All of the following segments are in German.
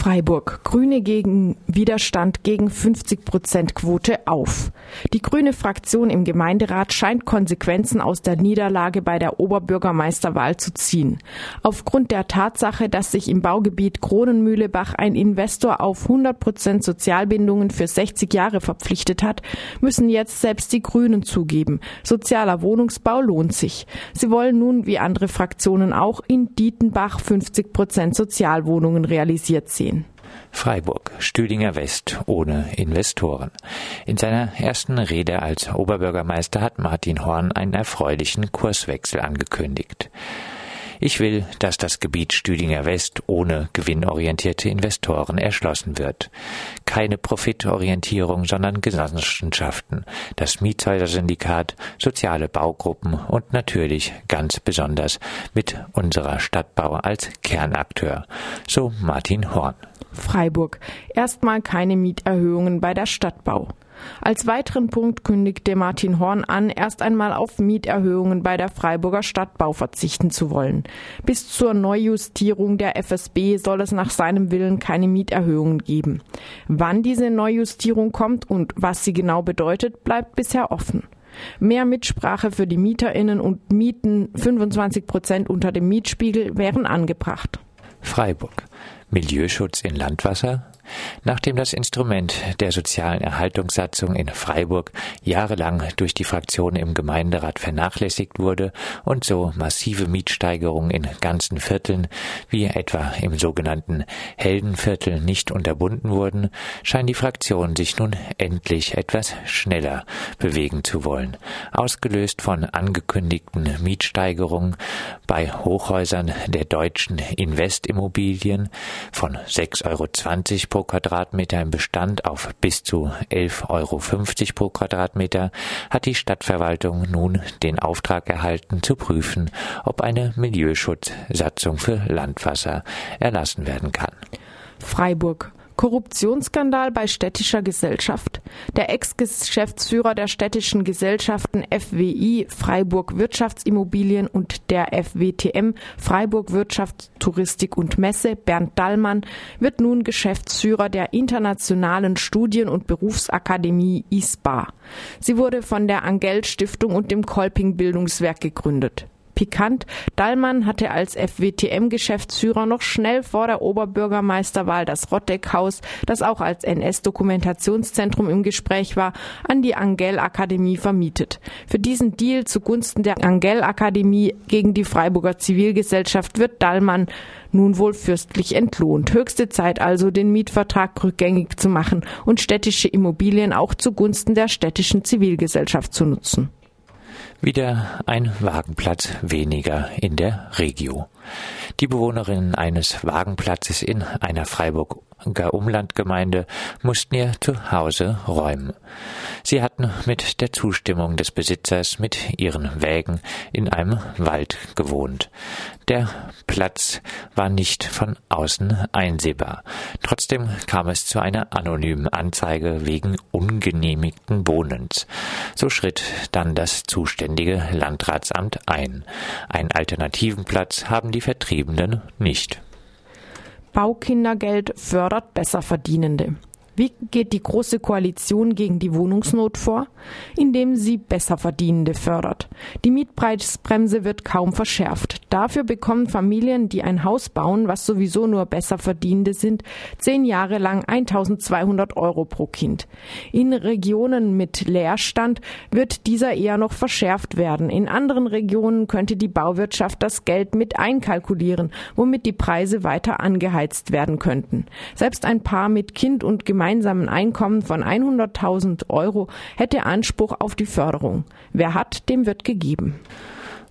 Freiburg. Grüne gegen Widerstand gegen 50 Prozent Quote auf. Die grüne Fraktion im Gemeinderat scheint Konsequenzen aus der Niederlage bei der Oberbürgermeisterwahl zu ziehen. Aufgrund der Tatsache, dass sich im Baugebiet Kronenmühlebach ein Investor auf 100 Prozent Sozialbindungen für 60 Jahre verpflichtet hat, müssen jetzt selbst die Grünen zugeben. Sozialer Wohnungsbau lohnt sich. Sie wollen nun, wie andere Fraktionen auch, in Dietenbach 50 Prozent Sozialwohnungen realisiert sehen. Freiburg, Stüdinger West ohne Investoren. In seiner ersten Rede als Oberbürgermeister hat Martin Horn einen erfreulichen Kurswechsel angekündigt. Ich will, dass das Gebiet Stüdinger West ohne gewinnorientierte Investoren erschlossen wird. Keine Profitorientierung, sondern Genossenschaften, das Mietshäuser-Syndikat, soziale Baugruppen und natürlich ganz besonders mit unserer Stadtbau als Kernakteur. So Martin Horn. Freiburg. Erstmal keine Mieterhöhungen bei der Stadtbau. Als weiteren Punkt kündigte Martin Horn an, erst einmal auf Mieterhöhungen bei der Freiburger Stadtbau verzichten zu wollen. Bis zur Neujustierung der FSB soll es nach seinem Willen keine Mieterhöhungen geben. Wann diese Neujustierung kommt und was sie genau bedeutet, bleibt bisher offen. Mehr Mitsprache für die MieterInnen und Mieten 25 Prozent unter dem Mietspiegel wären angebracht. Freiburg. Milieuschutz in Landwasser, Nachdem das Instrument der sozialen Erhaltungssatzung in Freiburg jahrelang durch die Fraktion im Gemeinderat vernachlässigt wurde und so massive Mietsteigerungen in ganzen Vierteln, wie etwa im sogenannten Heldenviertel, nicht unterbunden wurden, scheint die Fraktion sich nun endlich etwas schneller bewegen zu wollen. Ausgelöst von angekündigten Mietsteigerungen bei Hochhäusern der deutschen Investimmobilien von 6,20 Euro pro pro Quadratmeter im Bestand auf bis zu 11,50 Euro pro Quadratmeter hat die Stadtverwaltung nun den Auftrag erhalten, zu prüfen, ob eine Milieuschutzsatzung für Landwasser erlassen werden kann. Freiburg. Korruptionsskandal bei städtischer Gesellschaft. Der Ex-Geschäftsführer der städtischen Gesellschaften FWI Freiburg Wirtschaftsimmobilien und der FWTM Freiburg Wirtschaft, Touristik und Messe Bernd Dallmann wird nun Geschäftsführer der Internationalen Studien- und Berufsakademie ISPA. Sie wurde von der Angell Stiftung und dem Kolping Bildungswerk gegründet pikant. Dallmann hatte als FWTM-Geschäftsführer noch schnell vor der Oberbürgermeisterwahl das Rotteck-Haus, das auch als NS-Dokumentationszentrum im Gespräch war, an die Angell-Akademie vermietet. Für diesen Deal zugunsten der Angell-Akademie gegen die Freiburger Zivilgesellschaft wird Dallmann nun wohl fürstlich entlohnt. Höchste Zeit also, den Mietvertrag rückgängig zu machen und städtische Immobilien auch zugunsten der städtischen Zivilgesellschaft zu nutzen. Wieder ein Wagenplatz weniger in der Regio. Die Bewohnerinnen eines Wagenplatzes in einer Freiburger Umlandgemeinde mussten ihr Zuhause räumen. Sie hatten mit der Zustimmung des Besitzers mit ihren Wägen in einem Wald gewohnt. Der Platz war nicht von außen einsehbar. Trotzdem kam es zu einer anonymen Anzeige wegen ungenehmigten Wohnens. So schritt dann das zuständige Landratsamt ein. Einen alternativen Platz haben die Vertriebenen nicht. Baukindergeld fördert Besserverdienende. Wie geht die Große Koalition gegen die Wohnungsnot vor? Indem sie Besserverdienende fördert. Die Mietpreisbremse wird kaum verschärft. Dafür bekommen Familien, die ein Haus bauen, was sowieso nur Besserverdienende sind, zehn Jahre lang 1200 Euro pro Kind. In Regionen mit Leerstand wird dieser eher noch verschärft werden. In anderen Regionen könnte die Bauwirtschaft das Geld mit einkalkulieren, womit die Preise weiter angeheizt werden könnten. Selbst ein Paar mit Kind und Gemeinschaft gemeinsamen Einkommen von 100.000 Euro hätte Anspruch auf die Förderung. Wer hat, dem wird gegeben.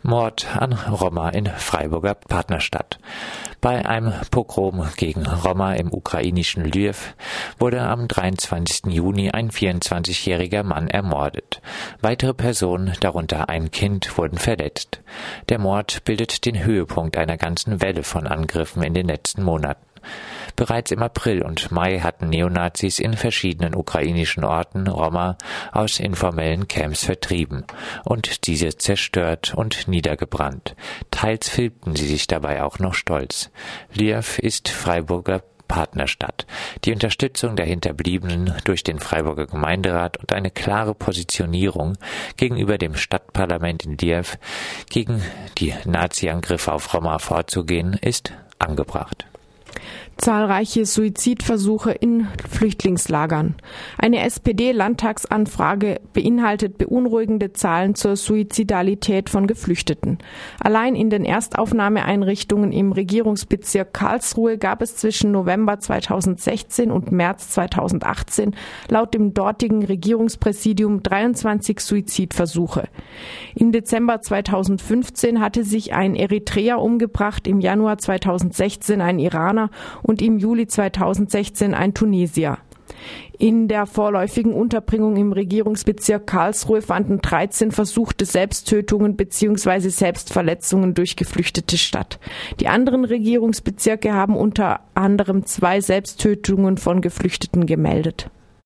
Mord an Roma in Freiburger Partnerstadt. Bei einem Pogrom gegen Roma im ukrainischen Lviv wurde am 23. Juni ein 24-jähriger Mann ermordet. Weitere Personen, darunter ein Kind, wurden verletzt. Der Mord bildet den Höhepunkt einer ganzen Welle von Angriffen in den letzten Monaten. Bereits im April und Mai hatten Neonazis in verschiedenen ukrainischen Orten Roma aus informellen Camps vertrieben und diese zerstört und niedergebrannt. Teils filmten sie sich dabei auch noch stolz. Liev ist Freiburger Partnerstadt, die Unterstützung der Hinterbliebenen durch den Freiburger Gemeinderat und eine klare Positionierung gegenüber dem Stadtparlament in Diew gegen die Nazi-Angriffe auf Roma vorzugehen, ist angebracht zahlreiche Suizidversuche in Flüchtlingslagern. Eine SPD-Landtagsanfrage beinhaltet beunruhigende Zahlen zur Suizidalität von Geflüchteten. Allein in den Erstaufnahmeeinrichtungen im Regierungsbezirk Karlsruhe gab es zwischen November 2016 und März 2018 laut dem dortigen Regierungspräsidium 23 Suizidversuche. Im Dezember 2015 hatte sich ein Eritreer umgebracht, im Januar 2016 ein Iraner und im Juli 2016 ein Tunesier. In der vorläufigen Unterbringung im Regierungsbezirk Karlsruhe fanden 13 versuchte Selbsttötungen bzw. Selbstverletzungen durch Geflüchtete statt. Die anderen Regierungsbezirke haben unter anderem zwei Selbsttötungen von Geflüchteten gemeldet.